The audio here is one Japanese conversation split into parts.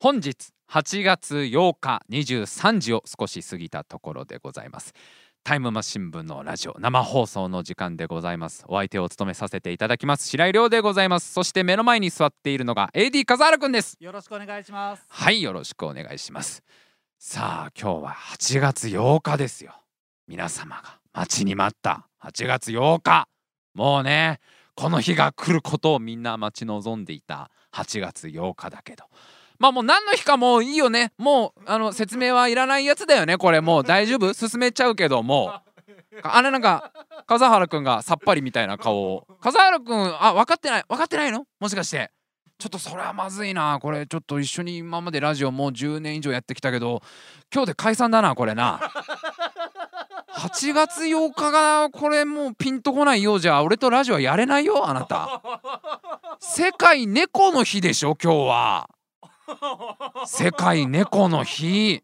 本日8月8日23時を少し過ぎたところでございます。タイムマシン部のラジオ生放送の時間でございます。お相手を務めさせていただきます。白井亮でございます。そして目の前に座っているのが AD 笠原くんです。よろしくお願いします。はいよろしくお願いします。さあ今日は8月8日ですよ。皆様が待ちに待った8月8日。もうねこの日が来ることをみんな待ち望んでいた8月8日だけどまあもう何の日かもういいよね。もうあの説明はいらないやつだよね。これもう大丈夫？進めちゃうけども。あれなんか笠原くんがさっぱりみたいな顔を。笠原くんあ分かってない分かってないの？もしかして。ちょっとそれはまずいな。これちょっと一緒に今までラジオもう10年以上やってきたけど。今日で解散だなこれな。8月8日がこれもうピンとこないようじゃ。俺とラジオやれないよあなた。世界猫の日でしょ今日は。世界猫の日。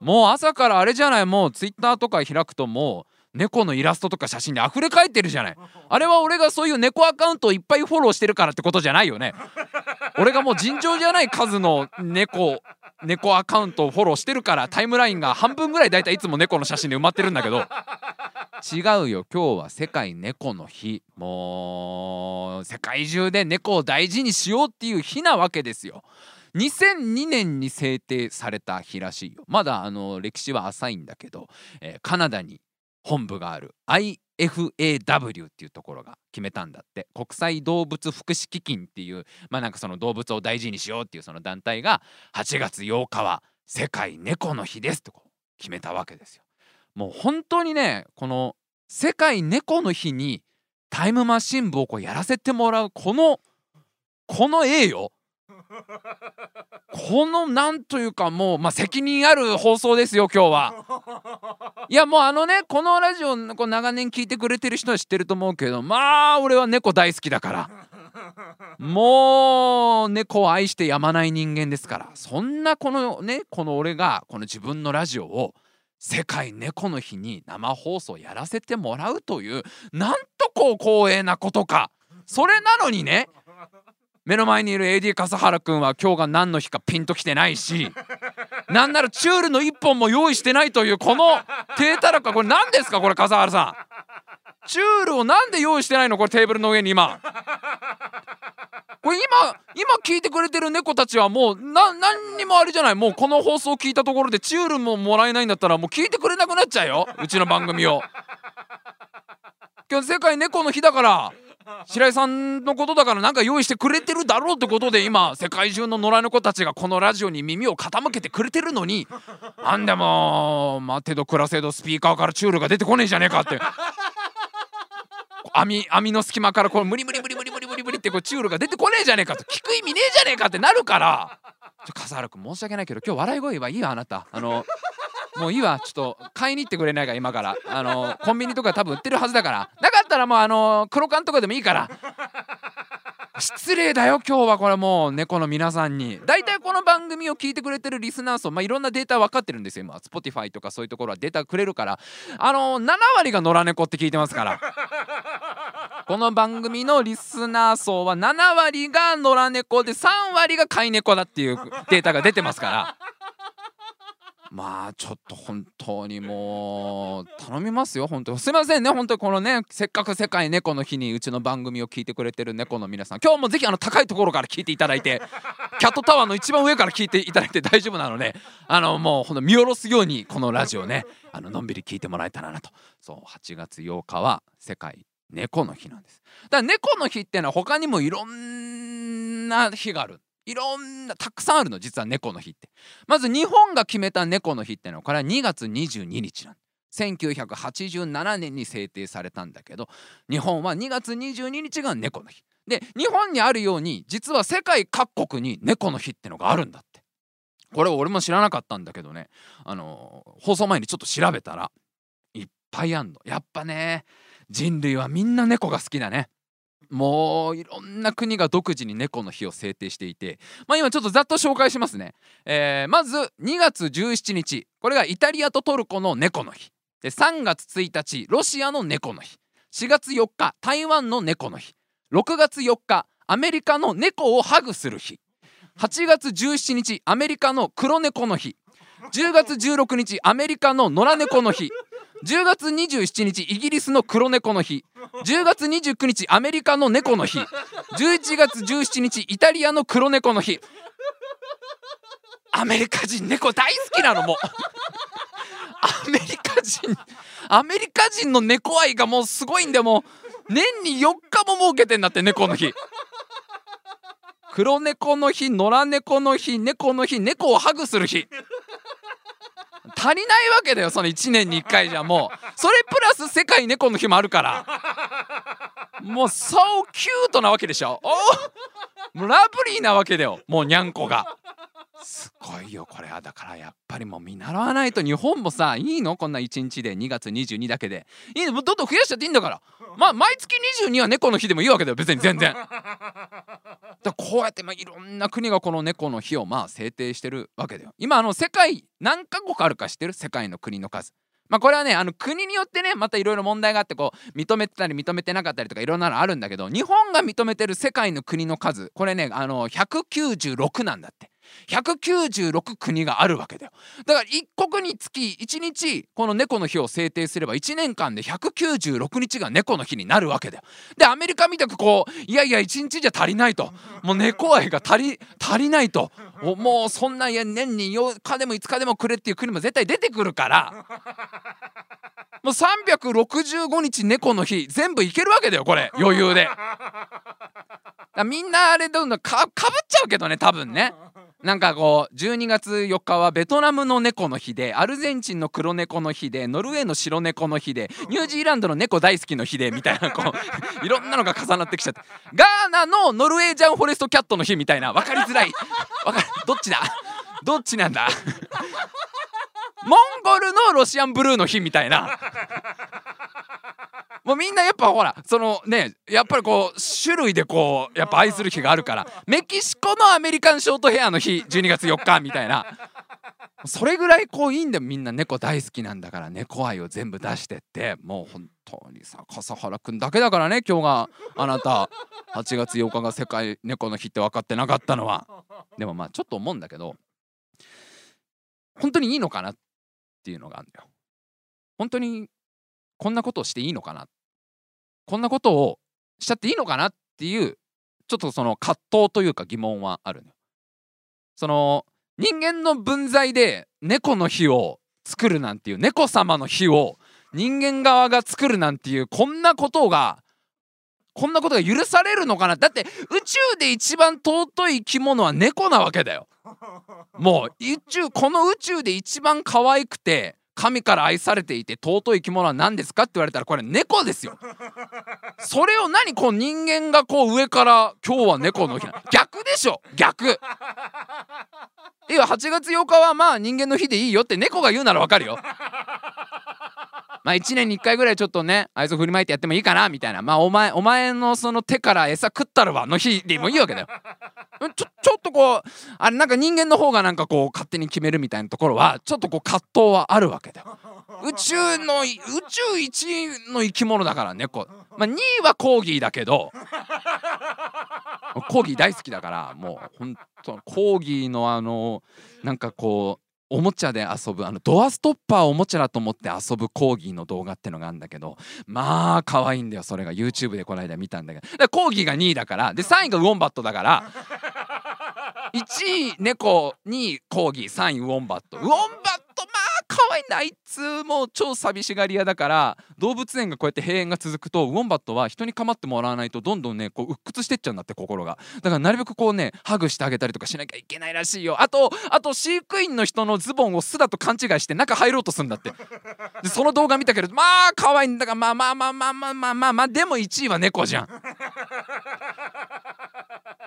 もう朝からあれじゃない。もうツイッターとか開くともう猫のイラストとか写真で溢れ返ってるじゃない。あれは俺がそういう猫アカウントをいっぱいフォローしてるからってことじゃないよね。俺がもう尋常じゃない数の猫猫アカウントをフォローしてるからタイムラインが半分ぐらいだいたいいつも猫の写真で埋まってるんだけど。違うよ。今日は世界猫の日。もう世界中で猫を大事にしようっていう日なわけですよ。2002年に制定された日らしいよ。まだあの歴史は浅いんだけど、えー、カナダに本部がある IFAW っていうところが決めたんだって。国際動物福祉基金っていうまあなんかその動物を大事にしようっていうその団体が8月8日は世界猫の日ですと決めたわけですよ。もう本当にねこの世界猫の日にタイムマシン部をこうやらせてもらうこのこの栄誉このなんというかもう、まあ、責任ある放送ですよ今日は。いやもうあのねこのラジオこう長年聞いてくれてる人は知ってると思うけどまあ俺は猫大好きだから。もう猫を愛してやまない人間ですから。そんなこのねこの俺がこの自分のラジオを世界猫の日に生放送やらせてもらうというなんとこう光栄なことか。それなのにね目の前にいる AD 笠原くんは今日が何の日かピンときてないしなんならチュールの1本も用意してないというこの低たらくはこれ何ですかこれ笠原さん。チュールをなんで用意してないのこれテーブルの上に今。これ今今聞いてくれてる猫たちはもう何にもあれじゃない。もうこの放送聞いたところでチュールももらえないんだったらもう聞いてくれなくなっちゃうよ。うちの番組を。今日世界猫の日だから。白井さんのことだからなんか用意してくれてるだろうってことで今世界中の野良猫たちがこのラジオに耳を傾けてくれてるのにあんでも待てど暮らせどスピーカーからチュールが出てこねえじゃねえかって。網網の隙間からこう無理無理無理無理無理無理無理ってこうチュールが出てこねえじゃねえかと聞く意味ねえじゃねえかってなるから。笠原君申し訳ないけど今日笑い声はいいわあなた。あのもういいわちょっと買いに行ってくれないか今から。あのコンビニとか多分売ってるはずだから。なかったらもうあの黒缶とかでもいいから。失礼だよ今日はこれもう猫の皆さんに。大体この番組を聞いてくれてるリスナー層、まあ、いろんなデータ分かってるんですよ今。Spotify とかそういうところはデータくれるから。あの7割が野良猫って聞いてますから。この番組のリスナー層は7割が野良猫で3割が飼い猫だっていうデータが出てますから。まあちょっと本当にもう頼みますよ。本当すいませんね。本当にこのねせっかく世界猫の日にうちの番組を聞いてくれてる猫の皆さん今日もぜひあの高いところから聞いて。いただいてキャットタワーの一番上から聞いていただいて大丈夫なのであのもうほんと見下ろすようにこのラジオねあののんびり聞いてもらえたらなと。そう8月8日は世界猫の日なんです。だから猫の日っていうのは他にもいろんな日がある。いろんなたくさんあるの実は猫の日って。まず日本が決めた猫の日ってのはこれは2月22日なん1987年に制定されたんだけど日本は2月22日が猫の日。で日本にあるように実は世界各国に猫の日ってのがあるんだって。これ俺も知らなかったんだけどね。あの放送前にちょっと調べたらいっぱいあんの。やっぱね人類はみんな猫が好きだね。もういろんな国が独自に猫の日を制定していて、まあ、今ちょっとざっと紹介しますね、えー、まず2月17日これがイタリアとトルコの猫の日。で3月1日ロシアの猫の日。4月4日台湾の猫の日。6月4日アメリカの猫をハグする日。8月17日アメリカの黒猫の日。10月16日アメリカの野良猫の日。10月27日イギリスの黒猫の日。10月29日アメリカの猫の日。11月17日イタリアの黒猫の日。アメリカ人猫大好きなのもう。アメリカ人アメリカ人の猫愛がもうすごいんでもう年に4日も設けてんだって猫の日。黒猫の日野良猫の日猫の日猫をハグする日。足りないわけだよその1年に1回じゃもう。それプラス世界猫の日もあるから。もうそうキュートなわけでしょ。おもうラブリーなわけだよもうにゃんこが。すごいよこれ。はだからやっぱりもう見習わないと日本もさいいの？こんな1日で2月22だけで。いいの？どんどん増やしちゃっていいんだから。まあ毎月22は猫の日でもいいわけだよ。別に全然。だこうやってまあいろんな国がこの猫の日をまあ制定してるわけだよ。今あの世界何カ国あるか知ってる？世界の国の数。まあこれはねあの国によってねまたいろいろ問題があってこう認めてたり認めてなかったりとかいろんなのあるんだけど日本が認めてる世界の国の数。これねあの196なんだって。196国があるわけだよ。だから一国につき1日この猫の日を制定すれば1年間で196日が猫の日になるわけだよ。でアメリカみたくこういやいや1日じゃ足りないと。もう猫愛が足り足りないと。もうそんなや年に8日でも5日でもくれっていう国も絶対出てくるから。もう365日猫の日全部いけるわけだよこれ。余裕で。みんなあれどんどんかかぶっちゃうけどね多分ね。なんかこう12月4日はベトナムの猫の日でアルゼンチンの黒猫の日でノルウェーの白猫の日で ニュージーランドの猫大好きの日でみたいなこう いろんなのが重なってきちゃって。ガーナのノルウェージャンフォレストキャットの日みたいな分かりづらい。分かるどっちだ？どっちなんだ？モンゴルのロシアンブルーの日みたいな。もうみんなやっぱほらそのねやっぱりこう種類でこうやっぱ愛する日があるから。メキシコのアメリカンショートヘアの日12月4日みたいな。それぐらいこういいんでみんな猫大好きなんだから猫愛を全部出してって。もう本当にさ笠原くんだけだからね今日が。あなた8月8日が世界猫の日って分かってなかったのは。でもまあちょっと思うんだけど。本当にいいのかなっていうのがあるんだよ本当にこんなことをしていいのかな？こんなことをしちゃっていいのかなっていうちょっとその葛藤というか疑問はあるのよ。その人間の分際で猫の日を作るなんていう猫様の日を人間側が作るなんていうこんなことがこんなことが許されるのかな？だって宇宙で一番尊い生き物は猫なわけだよ。もう宇宙この宇宙で一番可愛くて神から愛されていて尊い生き物は何ですかって言われたらこれ猫ですよ。それを何こう人間がこう上から今日は猫の日逆でしょ。逆。いや8月8日はまあ人間の日でいいよって猫が言うならわかるよ。まあ1年に1回ぐらいちょっとね愛想振りまいてやってもいいかなみたいな。まあお前お前のその手から餌食ったるわの日でもいいわけだよ。ちょちょっとこうあれなんか人間の方がなんかこう勝手に決めるみたいなところはちょっとこう葛藤はあるわけだよ宇宙の宇宙一の生き物だから猫まあ2位はコーギーだけど コーギー大好きだからもうほんとコーギーのあのなんかこうおもちゃで遊ぶあのドアストッパーをおもちゃだと思って遊ぶコーギーの動画ってのがあるんだけどまあ可愛いんだよそれが。YouTube でこの間見たんだけど。だコーギーが2位だからで3位がウォンバットだから 1位猫2位コーギー3位ウォンバット。ウォンバッわいいんだあいつも超寂しがり屋だから動物園がこうやって閉園が続くとウォンバットは人に構ってもらわないとどんどんねこう鬱屈してっちゃうんだって心が。だからなるべくこうねハグしてあげたりとかしなきゃいけないらしいよ。あとあと飼育員の人のズボンを巣だと勘違いして中入ろうとするんだって。でその動画見たけどまあ可愛いんだからまあまあまあまあまあまあまあ、まあ、でも1位は猫じゃん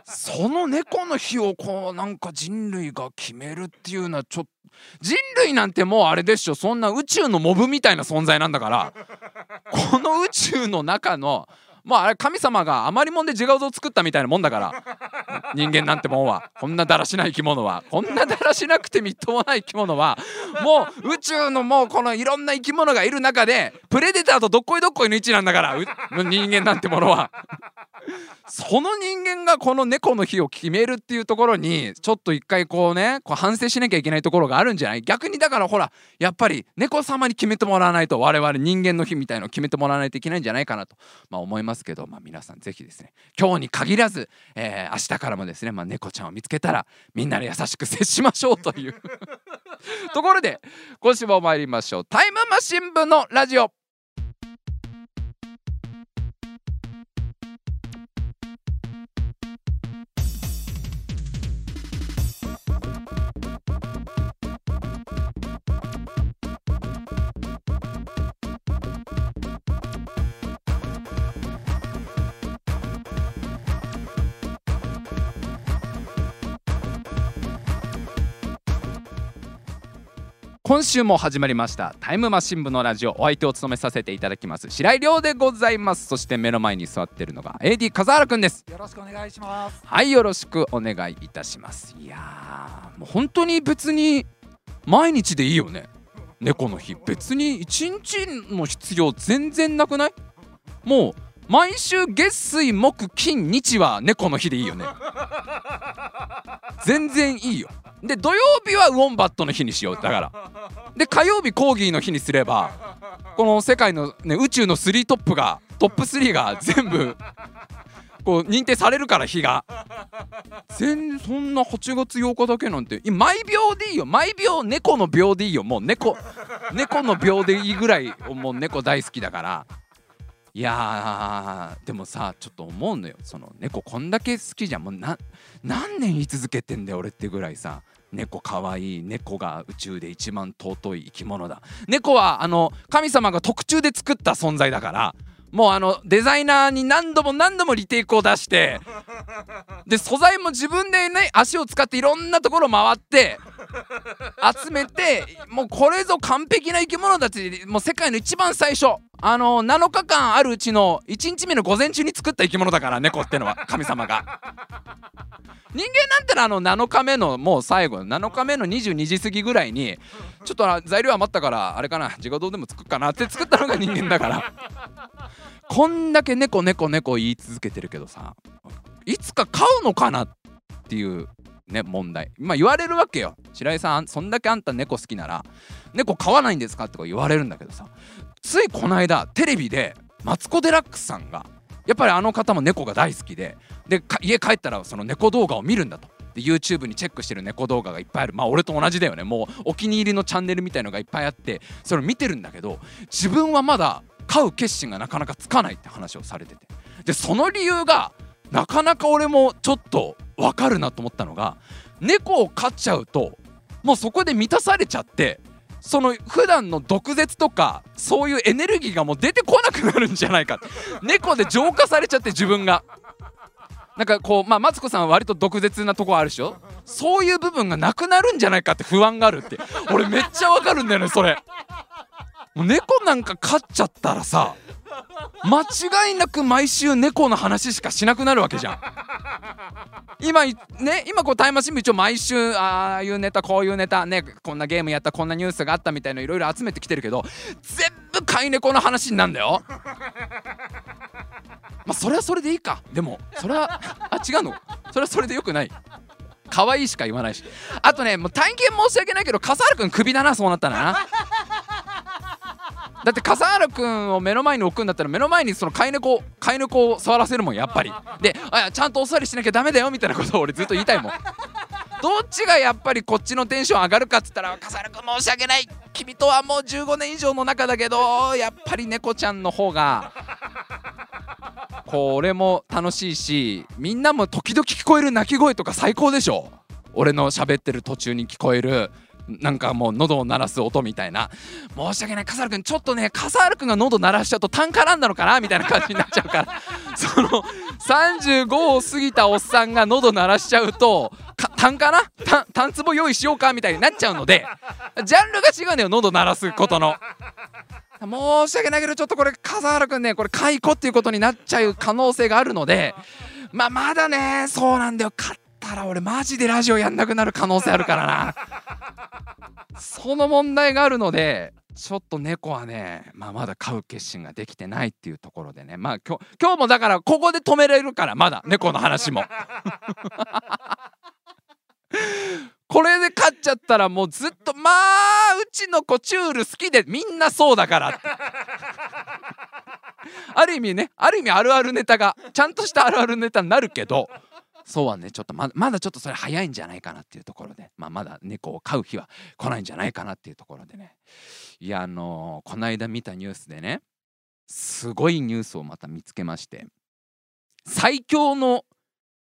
その猫の日をこうなんか人類が決めるっていうのはちょっと人類なんてもうあれでしょそんな宇宙のモブみたいな存在なんだから。この宇宙の中のまああれ神様が余りもんで自画像作ったみたいなもんだから。人間なんてもんは。こんなだらしない生き物は。こんなだらしなくてみっともない生き物は。もう宇宙のもうこのいろんな生き物がいる中でプレデターとどっこいどっこいの位置なんだから。人間なんてものは。その人間がこの猫の日を決めるっていうところにちょっと一回こうねこう反省しなきゃいけないところがあるんじゃない？逆にだからほらやっぱり猫様に決めてもらわないと我々人間の日みたいのを決めてもらわないといけないんじゃないかなと、まあ、思いますますけど、まあ、皆さん是非ですね今日に限らず、えー、明日からもですね、まあ、猫ちゃんを見つけたらみんなで優しく接しましょうという。ところで今週も参りましょう。タイムマシン部のラジオ。今週も始まりました。タイムマシン部のラジオ。お相手を務めさせていただきます。白井亮でございます。そして目の前に座ってるのが AD 笠原くんです。よろしくお願いします。はいよろしくお願いいたします。いやもう本当に別に毎日でいいよね。猫の日。別に一日の必要全然なくない？もう毎週月水木金日は猫の日でいいよね。全然いいよ。で土曜日はウォンバットの日にしよう。だから。で火曜日コーギーの日にすればこの世界の、ね、宇宙の3トップがトップ3が全部こう認定されるから日が。全然そんな8月8日だけなんて。毎秒でいいよ。毎秒猫の秒でいいよ。もう猫猫の秒でいいぐらいもう猫大好きだから。いやでもさちょっと思うのよ。その猫こんだけ好きじゃん。もう何年言い続けてんだよ俺ってぐらいさ。猫かわいい猫が宇宙で一番尊い生き物だ。猫はあの神様が特注で作った存在だから。もうあのデザイナーに何度も何度もリテイクを出して。で素材も自分でね足を使っていろんなところ回って。集めてもうこれぞ完璧な生き物たち。もう世界の一番最初。あの7日間あるうちの1日目の午前中に作った生き物だから猫ってのは 神様が。人間なんてのはあの7日目のもう最後7日目の22時過ぎぐらいにちょっと材料余ったからあれかな自画像でも作っかなって作ったのが人間だから。こんだけ猫猫猫言い続けてるけどさいつか飼うのかなっていうね問題。まあ言われるわけよ。白井さんそんだけあんた猫好きなら猫飼わないんですか？って言われるんだけどさついこの間テレビでマツコ・デラックスさんがやっぱりあの方も猫が大好きでで家帰ったらその猫動画を見るんだと。で YouTube にチェックしてる猫動画がいっぱいある。まあ俺と同じだよね。もうお気に入りのチャンネルみたいのがいっぱいあってそれを見てるんだけど自分はまだ飼う決心がなかなかつかないって話をされてて。でその理由がなかなか俺もちょっと分かるなと思ったのが猫を飼っちゃうともうそこで満たされちゃってその普段の毒舌とかそういうエネルギーがもう出てこなくなるんじゃないか。猫で浄化されちゃって自分が。なんかこうまあマツコさんは割と毒舌なとこあるでしょ？そういう部分がなくなるんじゃないかって不安があるって。俺めっちゃわかるんだよねそれ。猫なんか飼っちゃったらさ間違いなく毎週猫の話しかしなくなるわけじゃん。今ね今こうタイムマシン部一応毎週ああいうネタこういうネタねこんなゲームやったこんなニュースがあったみたいのいろいろ集めてきてるけど全部飼い猫の話になんだよ。まあそれはそれでいいか。でもそれはあ違うの。それはそれでよくない。可愛いしか言わないし。あとねもう体験申し訳ないけど笠原君クビだなそうなったらな。だって笠原君を目の前に置くんだったら目の前にその飼い猫飼い猫を触らせるもんやっぱり。であちゃんとお座りしなきゃダメだよみたいなことを俺ずっと言いたいもん。どっちがやっぱりこっちのテンション上がるかっつったら笠原君申し訳ない。君とはもう15年以上の中だけどやっぱり猫ちゃんの方がこう俺も楽しいしみんなも時々聞こえる鳴き声とか最高でしょ。俺の喋ってる途中に聞こえる。なんかもう喉を鳴らす音みたいな。申し訳ない。笠原君ちょっとね笠原君が喉鳴らしちゃうと単価なんだのかなみたいな感じになっちゃうから。その35を過ぎたおっさんが喉鳴らしちゃうと単価な？単壺用意しようかみたいになっちゃうのでジャンルが違うんだよ喉鳴らすことの。申し訳ないけどちょっとこれ笠原くんねこれ解雇っていうことになっちゃう可能性があるのでまあまだねそうなんだよ。勝たら俺マジでラジオやんなくなる可能性あるからな。その問題があるのでちょっと猫はね、まあ、まだ飼う決心ができてないっていうところでね。まあ今日今日もだからここで止めれるからまだ猫の話も。これで勝っちゃったらもうずっとまあうちの子チュール好きでみんなそうだから。っ てある意味ねある意味あるあるネタがちゃんとしたあるあるネタになるけどそうはねちょっとままだちょっとそれ早いんじゃないかなっていうところで、まあ、まだ猫を飼う日は来ないんじゃないかなっていうところでね。いやあのー、この間見たニュースでねすごいニュースをまた見つけまして最強の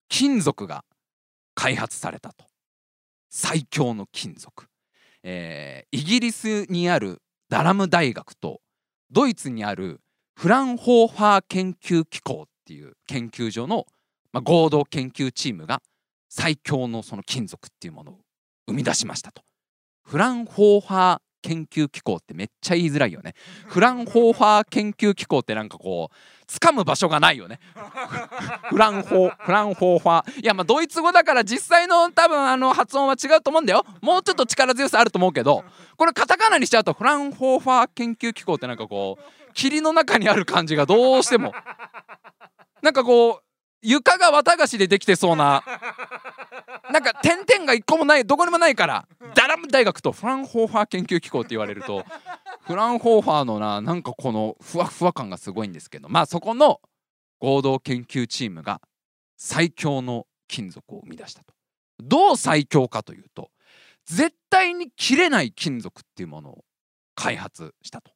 金属が開発されたと。最強の金属、えー、イギリスにあるダラム大学とドイツにあるフランホーファー研究機構っていう研究所の、まあ、合同研究チームが最強のその金属っていうものを生み出しましたと。フランホーファー研究機構ってめっちゃ言いづらいよね。フランホーファー研究機構ってなんかこう掴む場所がないよね。フランホーフランホーファーいやまあドイツ語だから実際の多分あの発音は違うと思うんだよ。もうちょっと力強さあると思うけどこれカタカナにしちゃうとフランホーファー研究機構ってなんかこう霧の中にある感じがどうしてもなんかこう床が綿菓子でできてそうななんか点々が一個もないどこにもないからダラム大学とフランホーファー研究機構って言われるとフランホーファーのななんかこのふわふわ感がすごいんですけどまあそこの合同研究チームが最強の金属を生み出したと。どう最強かというと絶対に切れない金属っていうものを開発したと。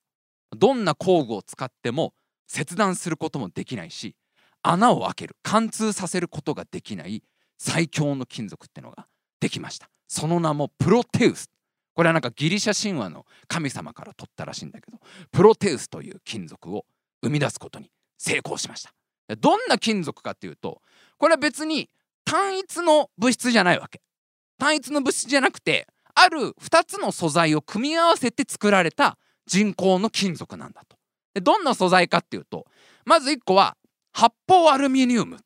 どんな工具を使っても切断することもできないし穴を開ける貫通させることができない最強の金属ってのができました。その名もプロテウス。これはなんかギリシャ神話の神様から取ったらしいんだけどプロテウスという金属を生み出すことに成功しました。どんな金属かっていうとこれは別に単一の物質じゃないわけ。単一の物質じゃなくてある2つの素材を組み合わせて作られた人工の金属なんだと。でどんな素材かっていうとまず1個は発泡アルミニウム。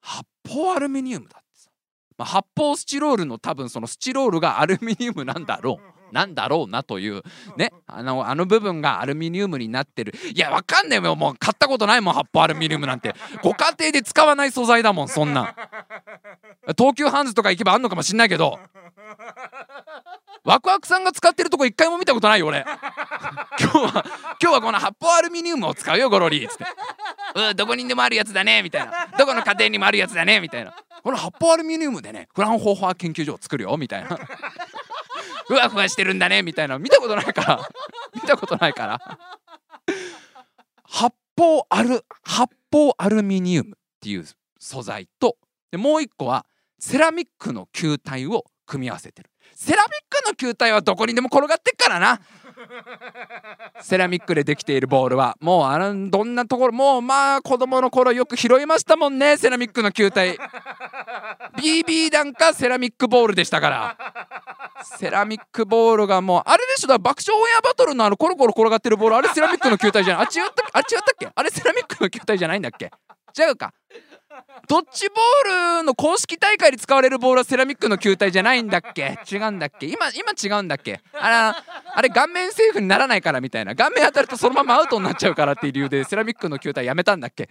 発泡アルミニウムだってさ、まあ、発泡スチロールの多分そのスチロールがアルミニウムなんだろう。なんだろうなというね。あのあの部分がアルミニウムになってる。いやわかんねえよ。もう買ったことないもん発泡アルミニウムなんて。ご家庭で使わない素材だもんそんなん。東急ハンズとか行けばあんのかもしんないけどワクワクさんが使ってるとこ一回も見たことないよ俺。今日は今日はこの発泡アルミニウムを使うよゴロリっつって。うんどこにでもあるやつだねみたいな。どこの家庭にもあるやつだねみたいな。この発泡アルミニウムでねフランホーファー研究所を作るよみたいな。ふわふわしてるんだねみたいな。見たことないから。見たことないから。発泡アル発泡アルミニウムっていう素材とでもう一個はセラミックの球体を組み合わせてる。セラミックの球体はどこにでも転がってっからな。セラミックでできているボールはもうあのどんなところもうまあ子供の頃よく拾いましたもんねセラミックの球体。BB 弾かセラミックボールでしたから。セラミックボールがもうあれでしょだ爆笑オンエアバトルのあのコロコロ転がってるボールあれセラミックの球体じゃない。あ違ったあ違ったっけ？あれセラミックの球体じゃないんだっけ？違うか。ドッジボールの公式大会で使われるボールはセラミックの球体じゃないんだっけ？違うんだっけ？今今違うんだっけ？あらあれ顔面セーフにならないからみたいな。顔面当たるとそのままアウトになっちゃうからっていう理由でセラミックの球体やめたんだっけ？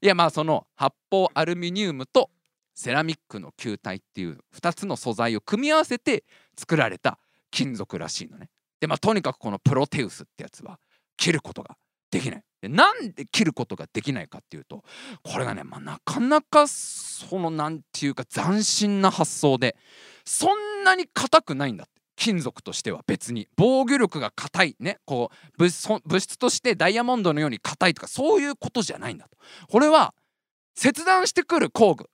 いやまあその発泡アルミニウムとセラミックの球体っていう2つの素材を組み合わせて作られた金属らしいのね。でまあとにかくこのプロテウスってやつは切ることができない。でなんで切ることができないかっていうとこれがね、まあ、なかなかそのなんていうか斬新な発想でそんなに硬くないんだって。金属としては別に。防御力が硬い。ね。こう物質としてダイヤモンドのように硬いとかそういうことじゃないんだと。これは切断してくる工具。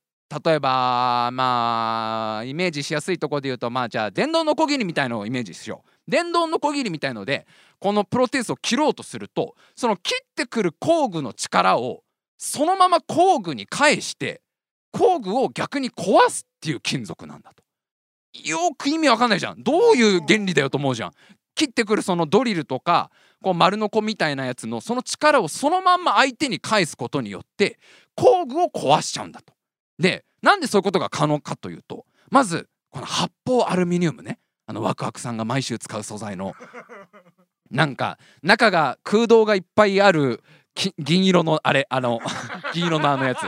例えばまあイメージしやすいところで言うとまあじゃあ電動のこぎりみたいのをイメージしよう。電動のこぎりみたいのでこのプロテウスを切ろうとするとその切ってくる工具の力をそのまま工具に返して工具を逆に壊すっていう金属なんだと。よく意味わかんないじゃんどういう原理だよと思うじゃん。切ってくるそのドリルとかこう丸のこみたいなやつのその力をそのまんま相手に返すことによって工具を壊しちゃうんだと。でなんでそういうことが可能かというとまずこの発泡アルミニウムねあのワクワクさんが毎週使う素材の。なんか中が空洞がいっぱいある銀色のあれあの 銀色のあのやつ。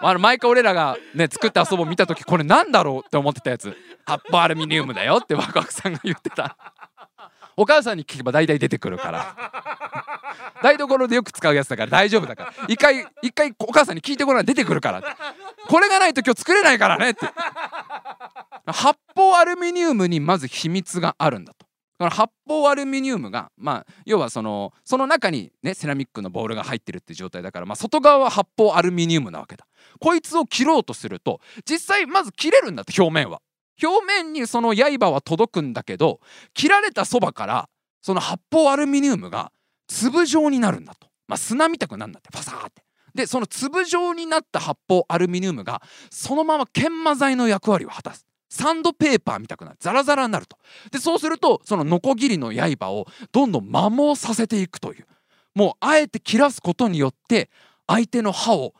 あの毎回俺らがね作った遊ぼう見た時これなんだろうって思ってたやつ。発泡アルミニウムだよってワクワクさんが言ってた。お母さんに聞けば大体出てくるから。台所でよく使うやつだから大丈夫だから。一回一回お母さんに聞いてごらん出てくるからこれがないと今日作れないからねって。発泡アルミニウムにまず秘密があるんだと。発泡アルミニウムがまあ要はそのその中にねセラミックのボールが入ってるって状態だから、まあ、外側は発泡アルミニウムなわけだ。こいつを切ろうとすると実際まず切れるんだって表面は表面にその刃は届くんだけど切られたそばからその発泡アルミニウムが粒状になるんだと、まあ、砂みたくなるんだってファサーって。でその粒状になった発泡アルミニウムがそのまま研磨剤の役割を果たす。サンドペーパーみたくなる。ザラザラになると。でそうするとそのノコギリの刃をどんどん摩耗させていくという。もうあえて切らすことによって相手の刃を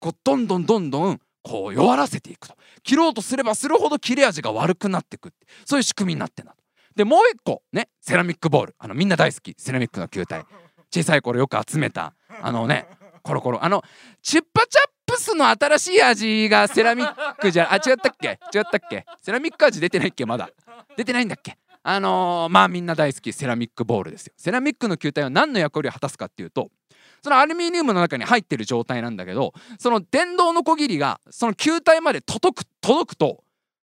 こうどんどんどんどんこう弱らせていくと。切ろうとすればするほど切れ味が悪くなっていくそういう仕組みになってんだでもう一個ねセラミックボール。あのみんな大好き。セラミックの球体。小さい頃よく集めた。あのねコロコロ。あのチッパチャップスの新しい味がセラミックじゃあ違ったっけ？違ったっけ？セラミック味出てないっけ？まだ。出てないんだっけ？あのー、まあみんな大好き。セラミックボールですよ。セラミックの球体は何の役割を果たすかっていうとそのアルミニウムの中に入ってる状態なんだけどその電動のこぎりがその球体まで届く届くと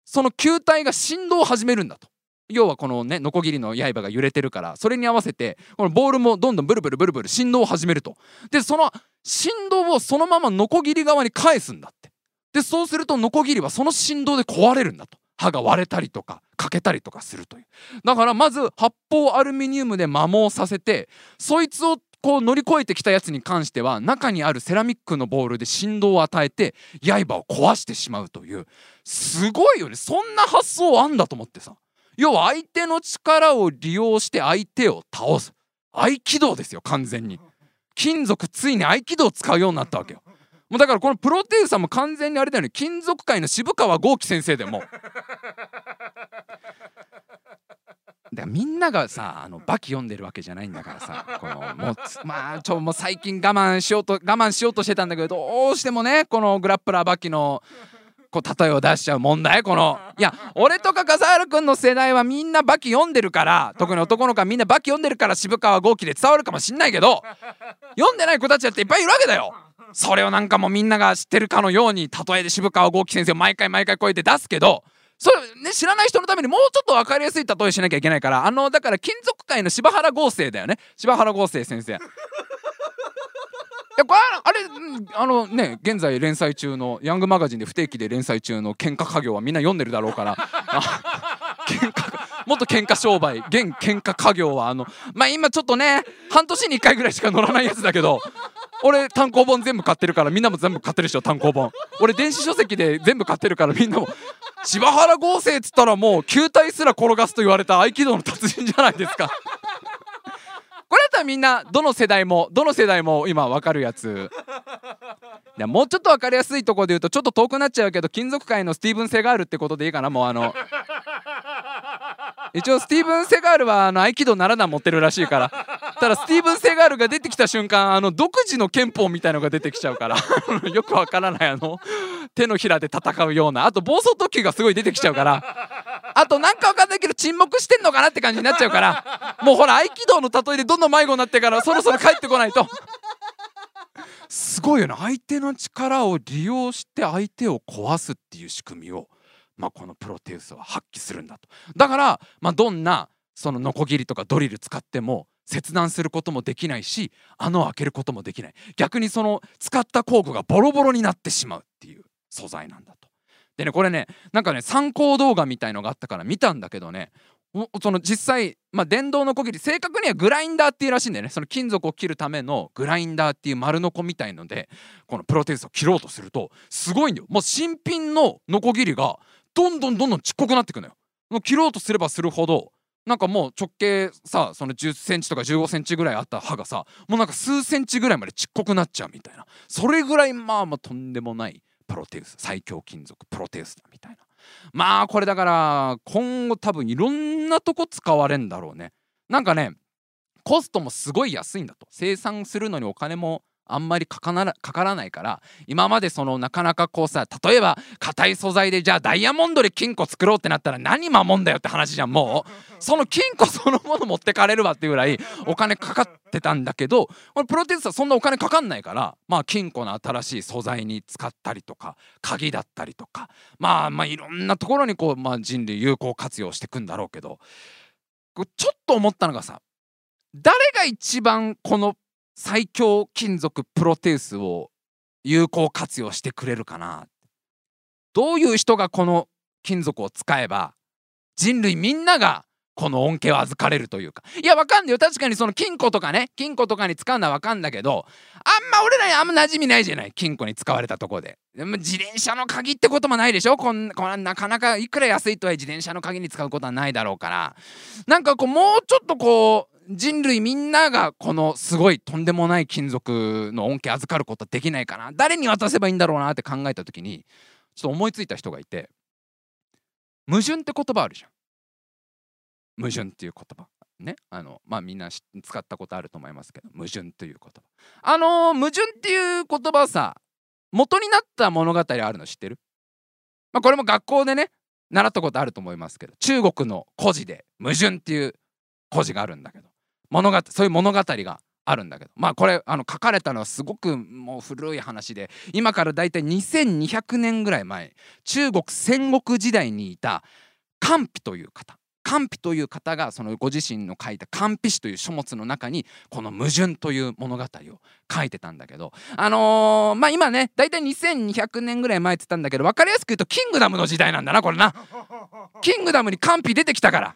その球体が振動を始めるんだと。要はこのねノコギリの刃が揺れてるからそれに合わせてこのボールもどんどんブルブルブルブル振動を始めると。でその振動をそのままノコギリ側に返すんだって。でそうするとノコギリはその振動で壊れるんだと。刃が割れたりとか欠けたりとかするという。だからまず発泡アルミニウムで摩耗させてそいつをこう乗り越えてきたやつに関しては中にあるセラミックのボールで振動を与えて刃を壊してしまうというすごいよね。そんな発想あんだと思ってさ。要は相手の力を利用して相手を倒す。合気道ですよ完全に。金属ついに合気道を使うようになったわけよ。もうだからこのプロテウスさんも完全にあれだよね。金属界の渋川豪樹先生でも。だみんながさあのバキ読んでるわけじゃないんだからさこのもうまあちょもう最近我慢しようと我慢しようとしてたんだけどどうしてもねこのグラップラーバキのこう例えを出しちゃう問題このいや俺とか笠原君の世代はみんなバキ読んでるから特に男の子はみんなバキ読んでるから渋川豪樹で伝わるかもしんないけど読んでない子たちだっていっぱいいるわけだよ。それをなんかもうみんなが知ってるかのように例えで渋川豪樹先生を毎回毎回こうやって出すけどそれね知らない人のためにもうちょっと分かりやすい例えしなきゃいけないからあのだから金属界の柴原豪生だよね。柴原豪生先生。いやこれあれあのね現在連載中のヤングマガジンで不定期で連載中の喧嘩家業はみんな読んでるだろうから。喧嘩元喧嘩商売現喧嘩家業はあのまあ今ちょっとね半年に1回ぐらいしか載らないやつだけど。俺単行本全部買ってるからみんなも全部買ってるでしょ。単行本。俺電子書籍で全部買ってるからみんなも。柴原合成っつったらもう球体すら転がすと言われた合気道の達人じゃないですか。これだったらみんなどの世代もどの世代も今わかるやつでもうちょっと分かりやすいところで言うとちょっと遠くなっちゃうけど金属界のスティーブン・セガールってことでいいかなもうあの。一応スティーブン・セガールはあの合気道7段持ってるらしいからただスティーブン・セガールが出てきた瞬間あの独自の憲法みたいのが出てきちゃうから よくわからないあの手のひらで戦うようなあと暴走特急がすごい出てきちゃうからあとなんかわかんないけど沈黙してんのかなって感じになっちゃうからもうほら合気道の例えでどんどん迷子になってからそろそろ帰ってこないと。すごいよね。相手の力を利用して相手を壊すっていう仕組みを、まあ、このプロテウスは発揮するんだと。だから、まあ、どんなそのノコギリとかドリル使っても切断することもできないし穴を開けることもできない。逆にその使った工具がボロボロになってしまうっていう素材なんだと。でねこれねなんかね参考動画みたいのがあったから見たんだけどねその実際、まあ、電動のこぎり正確にはグラインダーっていうらしいんだよね。その金属を切るためのグラインダーっていう丸ノコみたいのでこのプロテウスを切ろうとするとすごいんだよ。もう新品のノコギリがどんどんどんどんちっこくなってくのよ。切ろうとすればするほどなんかもう直径さその1 0センチとか1 5センチぐらいあった歯がさもうなんか数センチぐらいまでちっこくなっちゃうみたいな。それぐらいまあまあとんでもないプロテウス最強金属プロテウスだみたいな。まあこれだから今後多分いろんなとこ使われんだろうね。なんかねコストもすごい安いんだと。生産するのにお金もあんまりかからないから今までそのなかなかこうさ例えば硬い素材でじゃあダイヤモンドで金庫作ろうってなったら何守んだよって話じゃんもう。その金庫そのもの持ってかれるわっていうぐらいお金かかってたんだけどこれプロテスはそんなお金かかんないからまあ金庫の新しい素材に使ったりとか鍵だったりとかまあまあいろんなところにこう、まあ、人類有効活用していくんだろうけどちょっと思ったのがさ誰が一番この最強金属プロテウスを有効活用してくれるかな。どういう人がこの金属を使えば人類みんながこの恩恵を預かれるというか。いやわかんないよ。確かにその金庫とかね。金庫とかに使うのはわかんだけどあんま俺らにあんま馴染みないじゃない。金庫に使われたとこで。でも自転車の鍵ってこともないでしょ。こんこんなかなかいくら安いとはいえ自転車の鍵に使うことはないだろうから。なんかこうもうちょっとこう人類みんながこのすごいとんでもない金属の恩恵預かることできないかな。誰に渡せばいいんだろうなって考えた時にちょっと思いついた人がいて。矛盾って言葉あるじゃん。矛盾っていう言葉。ね。あのまあみんな使ったことあると思いますけど矛盾という言葉。あのー、矛盾っていう言葉さ元になった物語あるの知ってる？まあこれも学校でね習ったことあると思いますけど中国の故事で矛盾っていう故事があるんだけど物語そういう物語があるんだけど。まあこれあの書かれたのはすごくもう古い話で今からだいたい2200年ぐらい前中国戦国時代にいた官費という方。官費という方がそのご自身の書いた「官費史」という書物の中にこの「矛盾」という物語を書いてたんだけどあのー、まあ今ね大体2200年ぐらい前って言ったんだけど分かりやすく言うとキングダムの時代なんだなこれな。キングダムに官費出てきたから。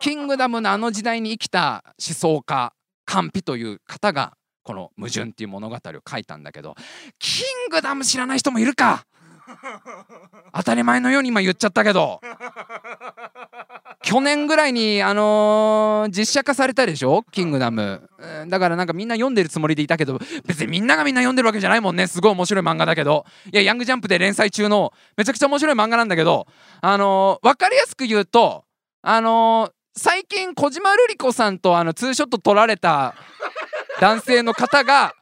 キングダムのあの時代に生きた思想家官費という方がこの「矛盾」っていう物語を書いたんだけどキングダム知らない人もいるか。当たり前のように今言っちゃったけど。去年ぐらいにあのー、実写化されたでしょ？キングダム。だからなんかみんな読んでるつもりでいたけど別にみんながみんな読んでるわけじゃないもんね。すごい面白い漫画だけど。いやヤングジャンプで連載中のめちゃくちゃ面白い漫画なんだけどあのー、分かりやすく言うとあのー、最近小島瑠璃子さんとあのツーショット撮られた男性の方が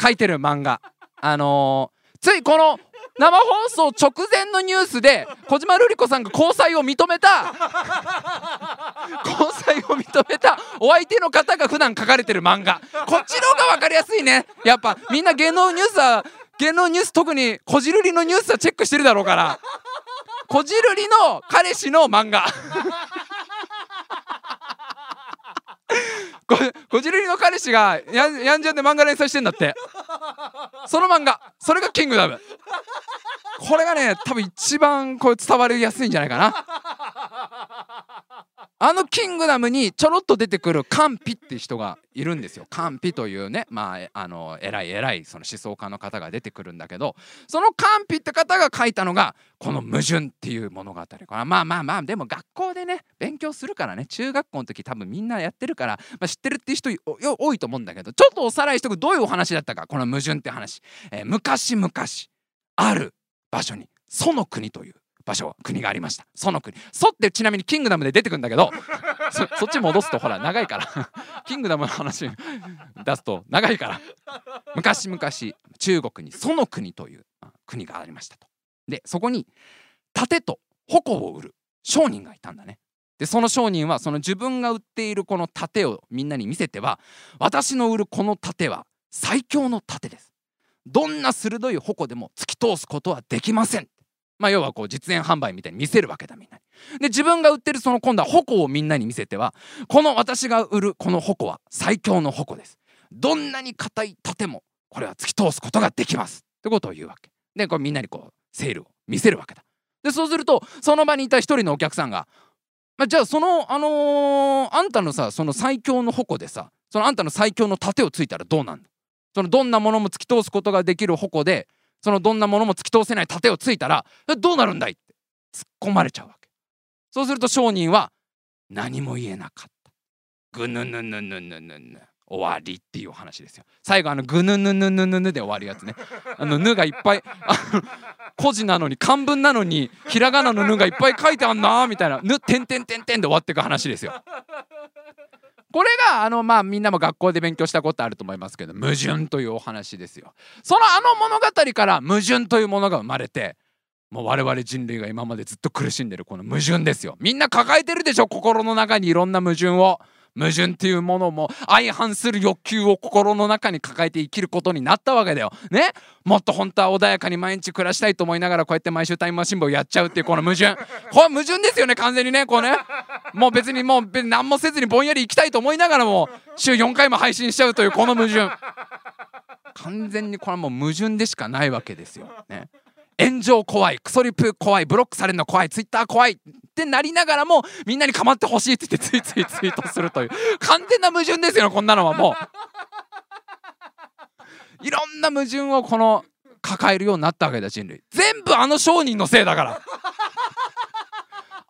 書いてる漫画。あのついこの生放送直前のニュースで小島瑠璃子さんが交際を認めた。交際を認めた。お相手の方が普段書かれてる漫画。こっちの方が分かりやすいね。やっぱみんな芸能ニュースは芸能ニュース特にこじるりのニュースはチェックしてるだろうから。こじるりの彼氏の漫画。こじるりの彼氏がやんやんじゃんで漫画連載してんだって。その漫画。それがキングダム。これがね多分一番こう伝わりやすいんじゃないかな。あのキングダムにちょろっと出てくるカンピって人がいるんですよ。カンピというね、まあ、あの偉い偉いその思想家の方が出てくるんだけどそのカンピって方が書いたのがこの「矛盾」っていう物語まあまあまあでも学校でね勉強するからね。中学校の時多分みんなやってるから、まあ、知ってるっていう人多いと思うんだけどちょっとおさらいしとく。どういうお話だったかこの「矛盾」って話、えー、昔々ある場所に。その国という場所国がありました。その国。そってちなみにキングダムで出てくるんだけど そっち戻すとほら長いから。キングダムの話出すと長いから。昔々中国にその国という国がありましたと。でそこに盾と矛を売る商人がいたんだね。でその商人はその自分が売っているこの盾をみんなに見せては私の売るこの盾は最強の盾です。どんな鋭い矛でも突き通すことはできませんまあ要はこう実演販売みたいに見せるわけだみんなに。で自分が売ってるその今度は矛をみんなに見せてはこの私が売るこの矛は最強の矛です。どんなに硬い盾もこれは突き通すことができますってことを言うわけ。でこれみんなにこうセールを見せるわけだ。でそうするとその場にいた一人のお客さんがまあ、じゃあそのあのー、あんたのさその最強の矛でさそのあんたの最強の盾をついたらどうなんのそのどんなものも突き通すことができる矛でそのどんなものも突き通せない盾をついたらどうなるんだい？って突っ込まれちゃうわけ。そうすると商人は何も言えなかった。ぐぬぬぬぬぬぬぬ終わりっていう話ですよ。最後あのぐぬぬぬぬぬぬで終わるやつね。あのぬがいっぱい古字なのに漢文なのにひらがなのぬがいっぱい書いてあんなみたいな。ぬてんてんてんてんで終わっていく話ですよ。これがあのまあみんなも学校で勉強したことあると思いますけど矛盾というお話ですよ。そのあの物語から矛盾というものが生まれてもう我々人類が今までずっと苦しんでるこの矛盾ですよ。みんな抱えてるでしょ心の中にいろんな矛盾を。矛盾っていうものも相反する欲求を心の中に抱えて生きることになったわけだよ。ね？もっと本当は穏やかに毎日暮らしたいと思いながらこうやって毎週タイムマシン部をやっちゃうっていうこの矛盾。これは矛盾ですよね完全にねこうね。もう別にもう別に何もせずにぼんやり生きたいと思いながらも週4回も配信しちゃうというこの矛盾。完全にこれはもう矛盾でしかないわけですよ。ね？炎上怖いクソリプ怖いブロックされるの怖いツイッター怖いってなりながらもみんなに構ってほしいって言ってついついツイートするという。完全な矛盾ですよこんなのはもういろんな矛盾をこの抱えるようになったわけだ人類。全部あの商人のせいだから。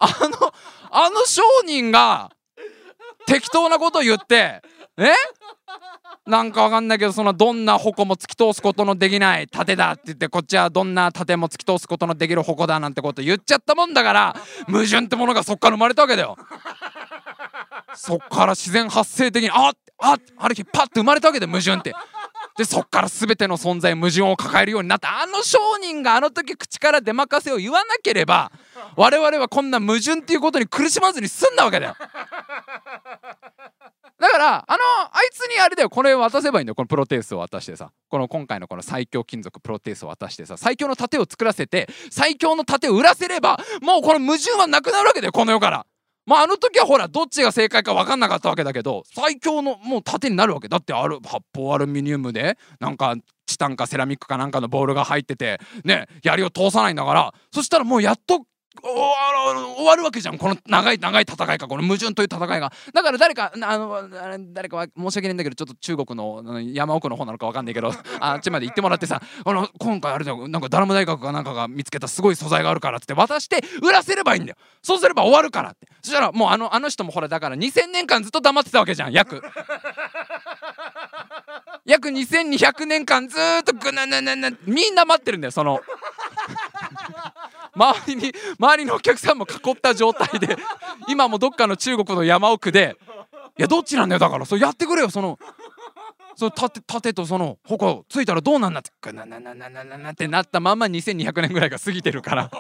あのあの商人が適当なこと言ってえ？なんかわかんないけどそのどんな矛も突き通すことのできない盾だって言ってこっちはどんな盾も突き通すことのできる矛だなんてこと言っちゃったもんだから 矛盾ってものがそっから生まれたわけだよ。そっから自然発生的にあっあっある日パッて生まれたわけで矛盾って。でそっから全ての存在矛盾を抱えるようになったあの商人があの時口から出まかせを言わなければ我々はこんな矛盾っていうことに苦しまずに済んだわけだよ。だからあのあいつにあれだよ。これ渡せばいいんだよ。このプロテウスを渡してさ。この今回のこの最強金属プロテウスを渡してさ。最強の盾を作らせて最強の盾を売らせればもうこの矛盾はなくなるわけだよ。この世から。まああの時はほらどっちが正解か分かんなかったわけだけど最強のもう盾になるわけ。だってある発泡アルミニウムでなんかチタンかセラミックかなんかのボールが入っててね槍を通さないんだから。そしたらもうやっと終わるわけじゃん。この長い長い戦いかこの矛盾という戦いが。だから誰かあの誰かは申し訳ないんだけどちょっと中国の山奥の方なのか分かんないけど あっちまで行ってもらってさあの今回あれだよ。なんかダラム大学かなんかが見つけたすごい素材があるからっつって渡して売らせればいいんだよ。そうすれば終わるからって。そしたらもうあのあの人もほらだから2000年間ずっと黙ってたわけじゃん。約。約2200年間ずっとぐななななみんな待ってるんだよその。周りに周りのお客さんも囲った状態で今もどっかの中国の山奥でいやどっちなんだよだからそうやってくれよそのその盾盾とその矛ついたらどうなんなってなななななななってなったまんま2200年ぐらいが過ぎてるから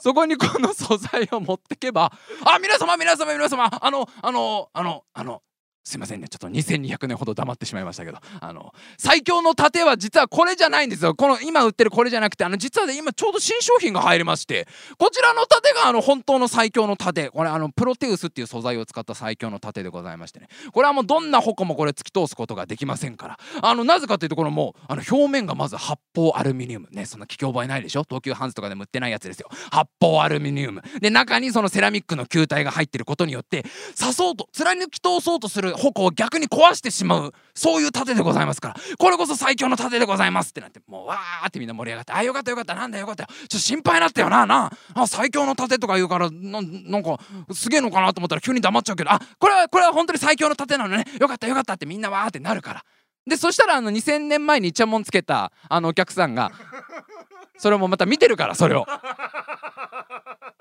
そこにこの素材を持ってけばあ皆様皆様皆様あのあのあのあのすいませんね。ちょっと2200年ほど黙ってしまいましたけど。あの最強の盾は実はこれじゃないんですよ。この今売ってるこれじゃなくてあの実はね今ちょうど新商品が入りましてこちらの盾があの本当の最強の盾。これあのプロテウスっていう素材を使った最強の盾でございましてね。これはもうどんな矛もこれ突き通すことができませんから。あのなぜかというところもうあの表面がまず発泡アルミニウム。ねそんな聞き覚えないでしょ？東急ハンズとかでも売ってないやつですよ。発泡アルミニウム。で中にそのセラミックの球体が入ってることによって刺そうと貫き通そうとする矛を逆に壊してしまうそういう盾でございますから。これこそ最強の盾でございますってなってもうわーってみんな盛り上がってあよかったよかったなんだよかったよ。ちょっと心配になったよなな。あ最強の盾とか言うからななんかすげえのかなと思ったら急に黙っちゃうけどあこれはこれは本当に最強の盾なのね。よかったよかったってみんなわーってなるから。でそしたらあの2000年前にイチャモンつけたあのお客さんがそれもまた見てるからそれを。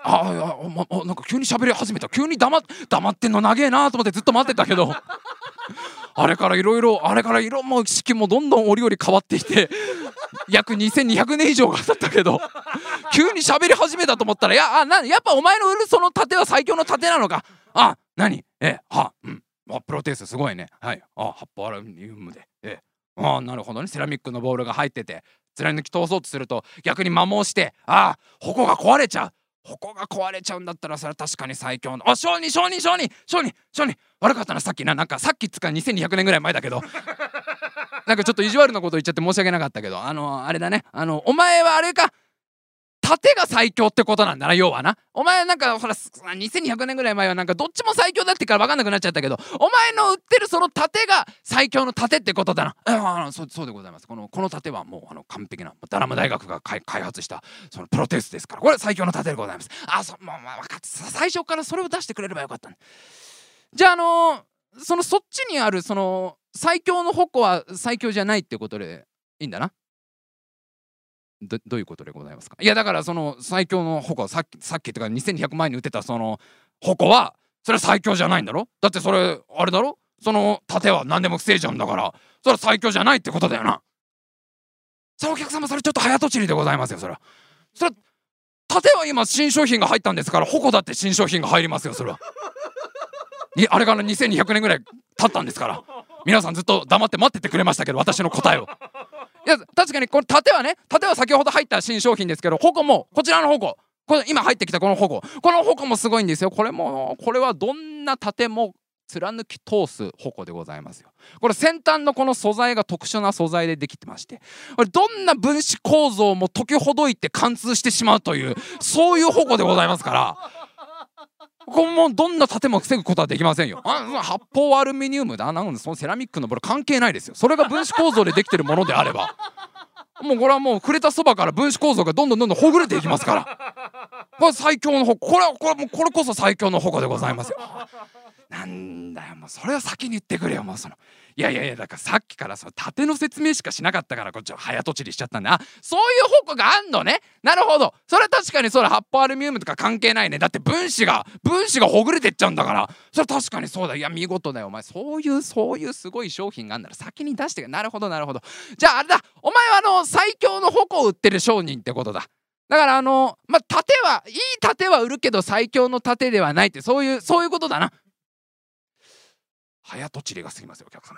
ああ、ま、なんか急に喋り始めた。急に黙黙ってんの長えなと思ってずっと待ってたけど。あれからいろいろあれから色も式もどんどん折々変わっていて約2200年以上が経ったけど。急に喋り始めたと思ったらやあなやっぱお前の売るその盾は最強の盾なのか。あ何？えはうん。あプロテイスすごいね。はい。あ発泡アルミニウムで。えあなるほどね。セラミックのボールが入ってて貫き通そうとすると逆に摩耗してああ矛が壊れちゃうここが壊れちゃうんだったらそれは確かに最強の。あ商人商人商人商人商人悪かったなさっきな。なんかさっきつか2200年ぐらい前だけど。なんかちょっと意地悪なこと言っちゃって申し訳なかったけど。あのあれだね。あのお前はあれか。盾が最強ってことなんだな要はな。お前なんかほら2200年ぐらい前はなんかどっちも最強だってから分かんなくなっちゃったけどお前の売ってるその盾が最強の盾ってことだな。ああそうそうでございます。このこの盾はもうあの完璧なダラム大学が開発したそのプロテスですからこれ最強の盾でございますあそもう、まあ、分かって最初からそれを出してくれればよかったじゃああのー、そのそっちにあるその最強の矛は最強じゃないってことでいいんだなどどういうことでございますか？いやだからその最強の矛さっきさっきとか2200万円に打てたその矛はそれは最強じゃないんだろ？だってそれあれだろ？その盾は何でも防いじゃうんだからそれは最強じゃないってことだよな。さあお客様それちょっと早とちりでございますよそれは。それ盾は今新商品が入ったんですから矛だって新商品が入りますよそれは。あれから2200年ぐらい経ったんですから皆さんずっと黙って待っててくれましたけど私の答えを。いや確かにこれ盾はね盾は先ほど入った新商品ですけど矛もこちらの矛。これ今入ってきたこの矛。この矛もすごいんですよ。これもこれはどんな盾も貫き通す矛でございますよ。これ先端のこの素材が特殊な素材でできてましてこれどんな分子構造も解きほどいて貫通してしまうというそういう矛でございますから。これもどんな盾も防ぐことはできませんよ。あ発泡アルミニウムだ。なんそのセラミックのボロ関係ないですよ。それが分子構造でできてるものであれば。もうこれはもう触れたそばから分子構造がどんどんどんどんほぐれていきますから。これ最強の矛これはこれもこれこそ最強の矛でございますよ。なんだよもうそれは先に言ってくれよもうその。いやいやいやだからさっきからその縦の説明しかしなかったからこっちは早とちりしちゃったんだ。あそういう矛があんのね。なるほど。それは確かにそれ発泡アルミウムとか関係ないね。だって分子が分子がほぐれてっちゃうんだから。それは確かにそうだ。いや見事だよ。お前そういうそういうすごい商品があんなら先に出してなるほどなるほど。じゃああれだ。お前はあの最強の矛を売ってる商人ってことだ。だからあのまあ盾はいい盾は売るけど最強の盾ではないってそういうそういうことだな。早とちりが過ぎますよお客様。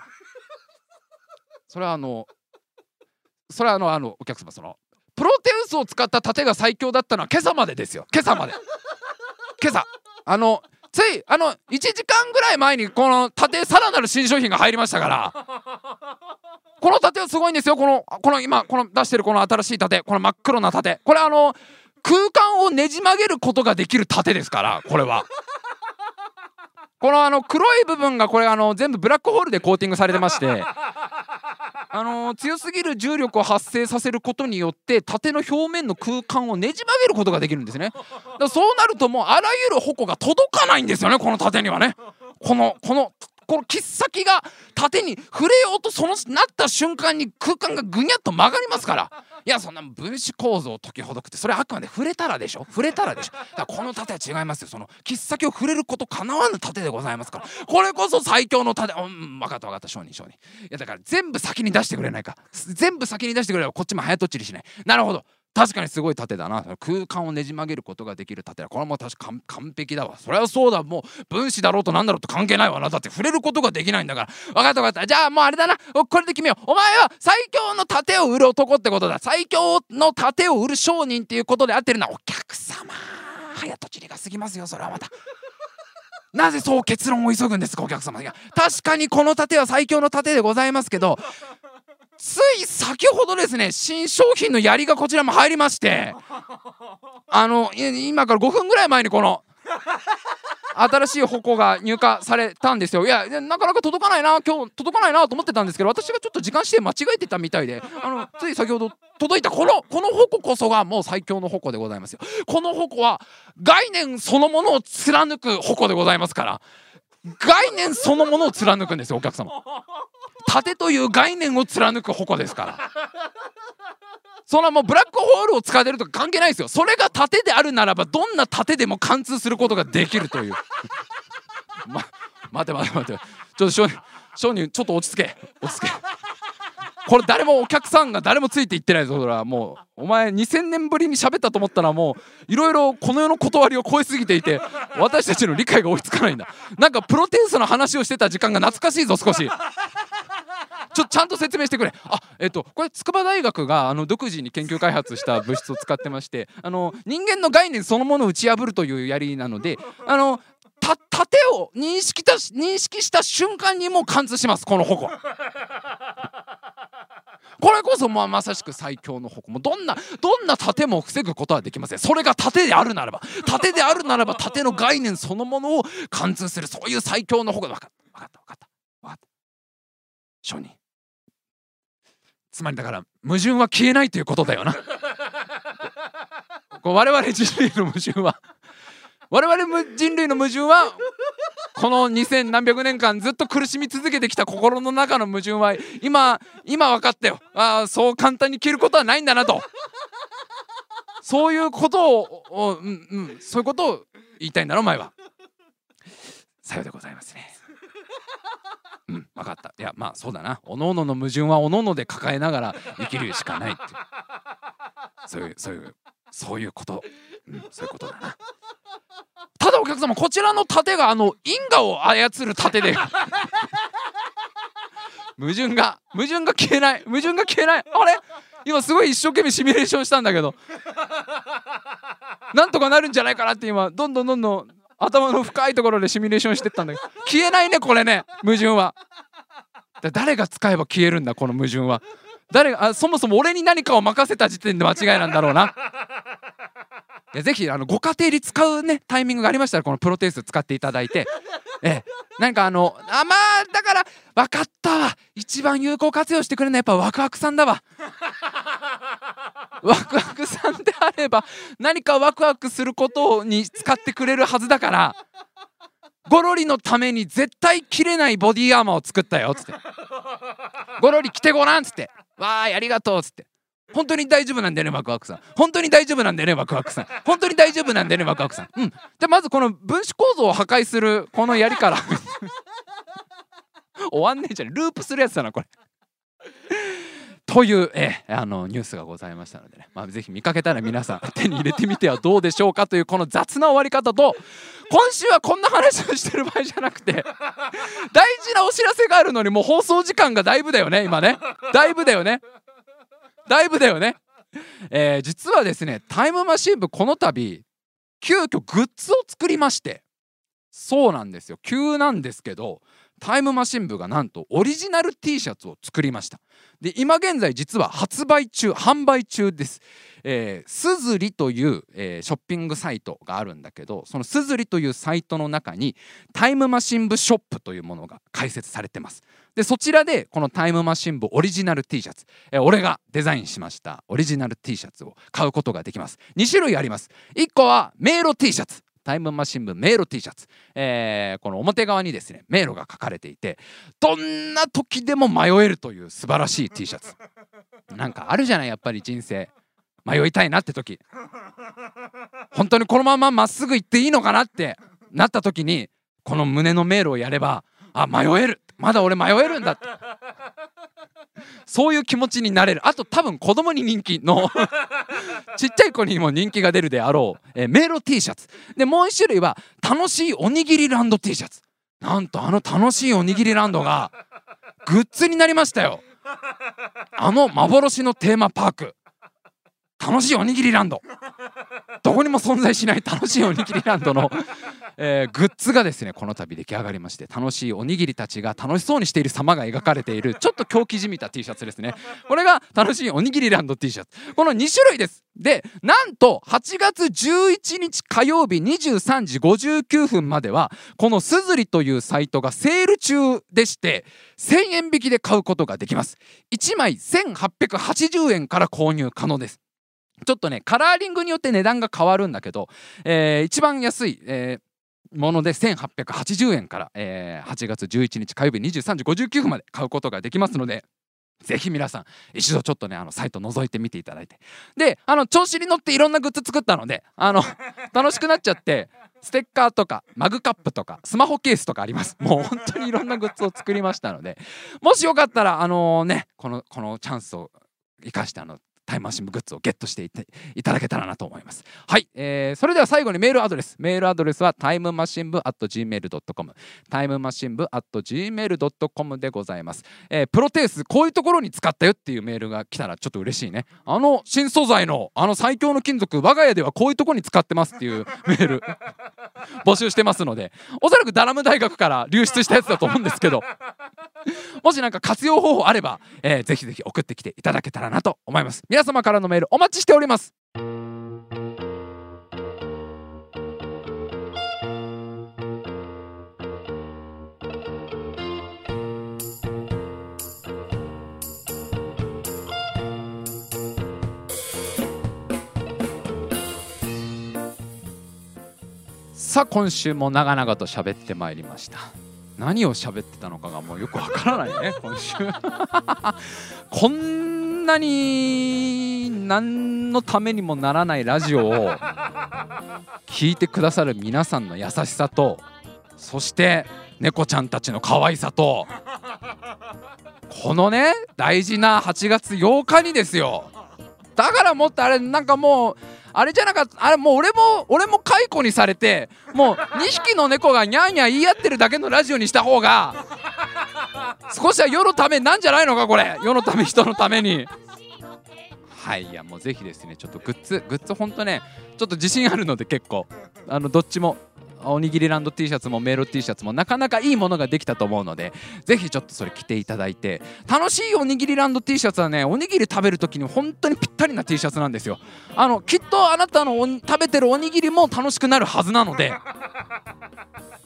それはあのそれはあのあのお客様そのプロテウスを使った盾が最強だったのは今朝までですよ。今朝まで。今朝。あのついあの1時間ぐらい前にこの盾さらなる新商品が入りましたから。この盾はすごいんですよ。このこの今この出してるこの新しい盾。この真っ黒な盾。これあの空間をねじ曲げることができる盾ですからこれは。このあの黒い部分がこれあの全部ブラックホールでコーティングされてまして あの強すぎる重力を発生させることによって縦の表面の空間をねじ曲げることができるんですね。だそうなるともうあらゆる矛が届かないんですよねこの縦にはね。このこのこの切っ先が縦に触れようとそのなった瞬間に空間がぐにゃっと曲がりますからいやそんな分子構造を解きほどくってそれあくまで触れたらでしょ？触れたらでしょ？だからこの盾は違いますよ。その切っ先を触れることかなわぬ盾でございますから。これこそ最強の盾。うん分かった分かった。商人商人いやだから全部先に出してくれないか。全部先に出してくれればこっちも早とっちりしない。なるほど。確かにすごい盾だな。空間をねじ曲げることができる盾だ。これはもう確か完璧だわ。それはそうだ。もう分子だろうと何だろうと関係ないわな。だって触れることができないんだから。分かった分かった。じゃあもうあれだな。これで決めよ。うお前は最強の盾を売る男ってことだ。最強の盾を売る商人っていうことで合ってるな。お客様早とちりが過ぎますよ。それはまた。なぜそう結論を急ぐんですかお客様。いや確かにこの盾は最強の盾でございますけどつい先ほどですね新商品の槍がこちらも入りましてあの今から5分ぐらい前にこの新しい矛が入荷されたんですよ。いやなかなか届かないな今日届かないなと思ってたんですけど私がちょっと時間指定間違えてたみたいであのつい先ほど届いたこのこの矛こそがもう最強の矛でございますよ。この矛は概念そのものを貫く矛でございますから概念そのものを貫くんですよお客様。盾という概念を貫く矛ですから。そんなもうブラックホールを使ってるとか関係ないですよ。それが盾であるならばどんな盾でも貫通することができるという。ま待て待て待て。ちょっと商人商人ちょっと落ち着け。落ち着け。これ誰もお客さんが誰もついていってないぞ。それはもうお前2000年ぶりに喋ったと思ったらもういろいろこの世の断りを超えすぎていて私たちの理解が追いつかないんだ。なんかプロテウスの話をしてた時間が懐かしいぞ少し。ちょちゃんと説明してくれ。あえっとこれ筑波大学があの独自に研究開発した物質を使ってましてあの人間の概念そのものを打ち破るという槍なのであのた盾を認識た認識した瞬間にもう貫通しますこの矛。これこそまあまさしく最強の矛。もどんなどんな盾も防ぐことはできません。それが盾であるならば盾であるならば盾の概念そのものを貫通する。そういう最強の矛だ分かった分かった分かった分かった。承認つまりだから矛盾は消えないということだよな。こう我々人類の矛盾は我々人類の矛盾はこの2000何百年間ずっと苦しみ続けてきた心の中の矛盾は今今分かったよ。ああそう簡単に消えることはないんだなと。そういうことをうんうんそういうことを言いたいんだろお前は。さようでございますね。うん分かった。いやまあそうだな。おのおのの矛盾はおのおので抱えながら生きるしかないってそういうそういうそういうこと、うん、そういうことだな。ただお客様こちらの盾があの因果を操る盾で。矛盾が矛盾が消えない。矛盾が消えない。あれ？今すごい一生懸命シミュレーションしたんだけど。なんとかなるんじゃないかなって今どんどんどんどん頭の深いところでシミュレーションしてったんだけど消えないねこれね矛盾は。誰が使えば消えるんだこの矛盾は。誰があそもそも俺に何かを任せた時点で間違いなんだろうな。ぜひあのご家庭で使うねタイミングがありましたらこのプロテイス使っていただいて。えなんかあのあまあだから分かったわ。一番有効活用してくれるのはやっぱワクワクさんだわ。ワクワクさんであれば何かワクワクすることに使ってくれるはずだからゴロリのために絶対切れないボディーアーマーを作ったよっつって。ゴロリ来てごらんっつって。わーいありがとうっつって本当に大丈夫なんだよねワクワクさん。本当に大丈夫なんだよねワクワクさん。本当に大丈夫なんだよねワクワクさん。うん。でまずこの分子構造を破壊するこのやりから。終わんねえじゃんループするやつだなこれ。というえあのニュースがございましたのでね、まあ、ぜひ見かけたら皆さん手に入れてみてはどうでしょうかというこの雑な終わり方と今週はこんな話をしてる場合じゃなくて大事なお知らせがあるのにもう放送時間がだいぶだよね今ね。だいぶだよね。だいぶだよね。えー、実はですねタイムマシン部この度急遽グッズを作りましてそうなんですよ急なんですけどタイムマシン部がなんとオリジナル T シャツを作りました。で今現在実は発売中販売中です、すずりという、えー、ショッピングサイトがあるんだけどそのすずりというサイトの中にタイムマシン部ショップというものが開設されてます。でそちらでこのタイムマシン部オリジナル T シャツ、えー、俺がデザインしましたオリジナル T シャツを買うことができます。2種類あります。1個は迷路 T シャツ。タイムマシン部迷路 T シャツ、えー、この表側にですね迷路が書かれていてどんな時でも迷えるという素晴らしい T シャツ。なんかあるじゃないやっぱり人生。迷いたいなって時。本当にこのまままっすぐ行っていいのかなってなった時にこの胸の迷路をやればあ迷える。まだ俺迷えるんだって。そういう気持ちになれる。あと多分子供に人気の ちっちゃい子にも人気が出るであろう、えー、迷路 T シャツ。でもう一種類は楽しいおにぎりランド T シャツ。なんとあの楽しいおにぎりランドがグッズになりましたよ。あの幻のテーマパーク楽しいおにぎりランド。どこにも存在しない楽しいおにぎりランドの、えー、グッズがですねこの度出来上がりまして楽しいおにぎりたちが楽しそうにしている様が描かれているちょっと狂気じみた T シャツですね。これが楽しいおにぎりランド T シャツ。この2種類です。でなんと8月11日火曜日23時59分まではこのすずりというサイトがセール中でして1000円引きで買うことができます。1枚1880円から購入可能です。ちょっとねカラーリングによって値段が変わるんだけど、えー、一番安い、えー、もので1880円から、えー、8月11日火曜日23時59分まで買うことができますのでぜひ皆さん一度ちょっとねあのサイト覗いてみていただいて。であの調子に乗っていろんなグッズ作ったのであの 楽しくなっちゃってステッカーとかマグカップとかスマホケースとかあります。もう本当にいろんなグッズを作りましたのでもしよかったらあの、ねこのこのチャンスを生かしてあのタイムマシングッズをゲットしていただけたらなと思います。はい、えー、それでは最後にメールアドレス。メールアドレスはタイムマシン部 at gmail.com タイムマシン部 at gmail.com でございます、えー、プロテースこういうところに使ったよっていうメールが来たらちょっと嬉しいね。あの新素材のあの最強の金属我が家ではこういうとこに使ってますっていうメール 募集してますのでおそらくダラム大学から流出したやつだと思うんですけど。もしなんか活用方法あれば、えー、ぜひぜひ送ってきていただけたらなと思います。皆様からのメールお待ちしております。さあ今週も長々と喋ってまいりました。何を喋ってたのかがもうよくわからないね今週。こんなに何のためにもならないラジオを聞いてくださる皆さんの優しさとそして猫ちゃんたちの可愛さとこのね大事な8月8日にですよ。だからもっとあれなんかもうあれじゃなかったあれもう俺も俺も解雇にされてもう2匹の猫がニャーニャー言い合ってるだけのラジオにした方が少しは世のためなんじゃないのかこれ。世のため人のために。はいいやもうぜひですねちょっとグッズグッズほんとねちょっと自信あるので結構。あのどっちもおにぎりランド T シャツもメロ T シャツもなかなかいいものができたと思うのでぜひちょっとそれ着ていただいて。楽しいおにぎりランド T シャツはねおにぎり食べる時に本当にぴったりな T シャツなんですよ。あのきっとあなたの食べてるおにぎりも楽しくなるはずなので。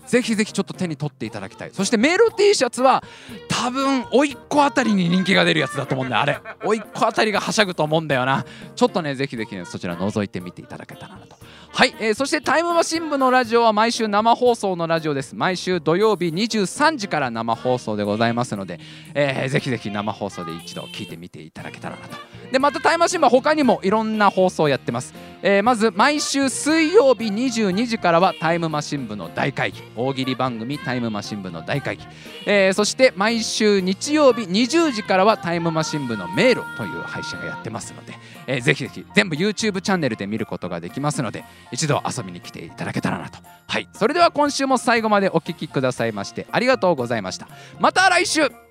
ぜひぜひちょっと手に取っていただきたい。そしてメール T シャツは多分おいっ子あたりに人気が出るやつだと思うんだよあれ。おいっ子あたりがはしゃぐと思うんだよな。ちょっとねぜひぜひねそちら覗いてみていただけたらなと。はい、えー、そしてタイムマシン部のラジオは毎週生放送のラジオです。毎週土曜日23時から生放送でございますので、えー、ぜひぜひ生放送で一度聞いてみていただけたらなと。でまたタイムマシン部は他にもいろんな放送をやってます、えー、まず毎週水曜日22時からはタイムマシン部の大会議。大喜利番組タイムマシン部の大会議、えー、そして毎週日曜日20時からはタイムマシン部の迷路という配信をやってますので、えー、ぜひぜひ全部 YouTube チャンネルで見ることができますので一度遊びに来ていただけたらなと。はい。それでは今週も最後までお聴きくださいましてありがとうございました。また来週!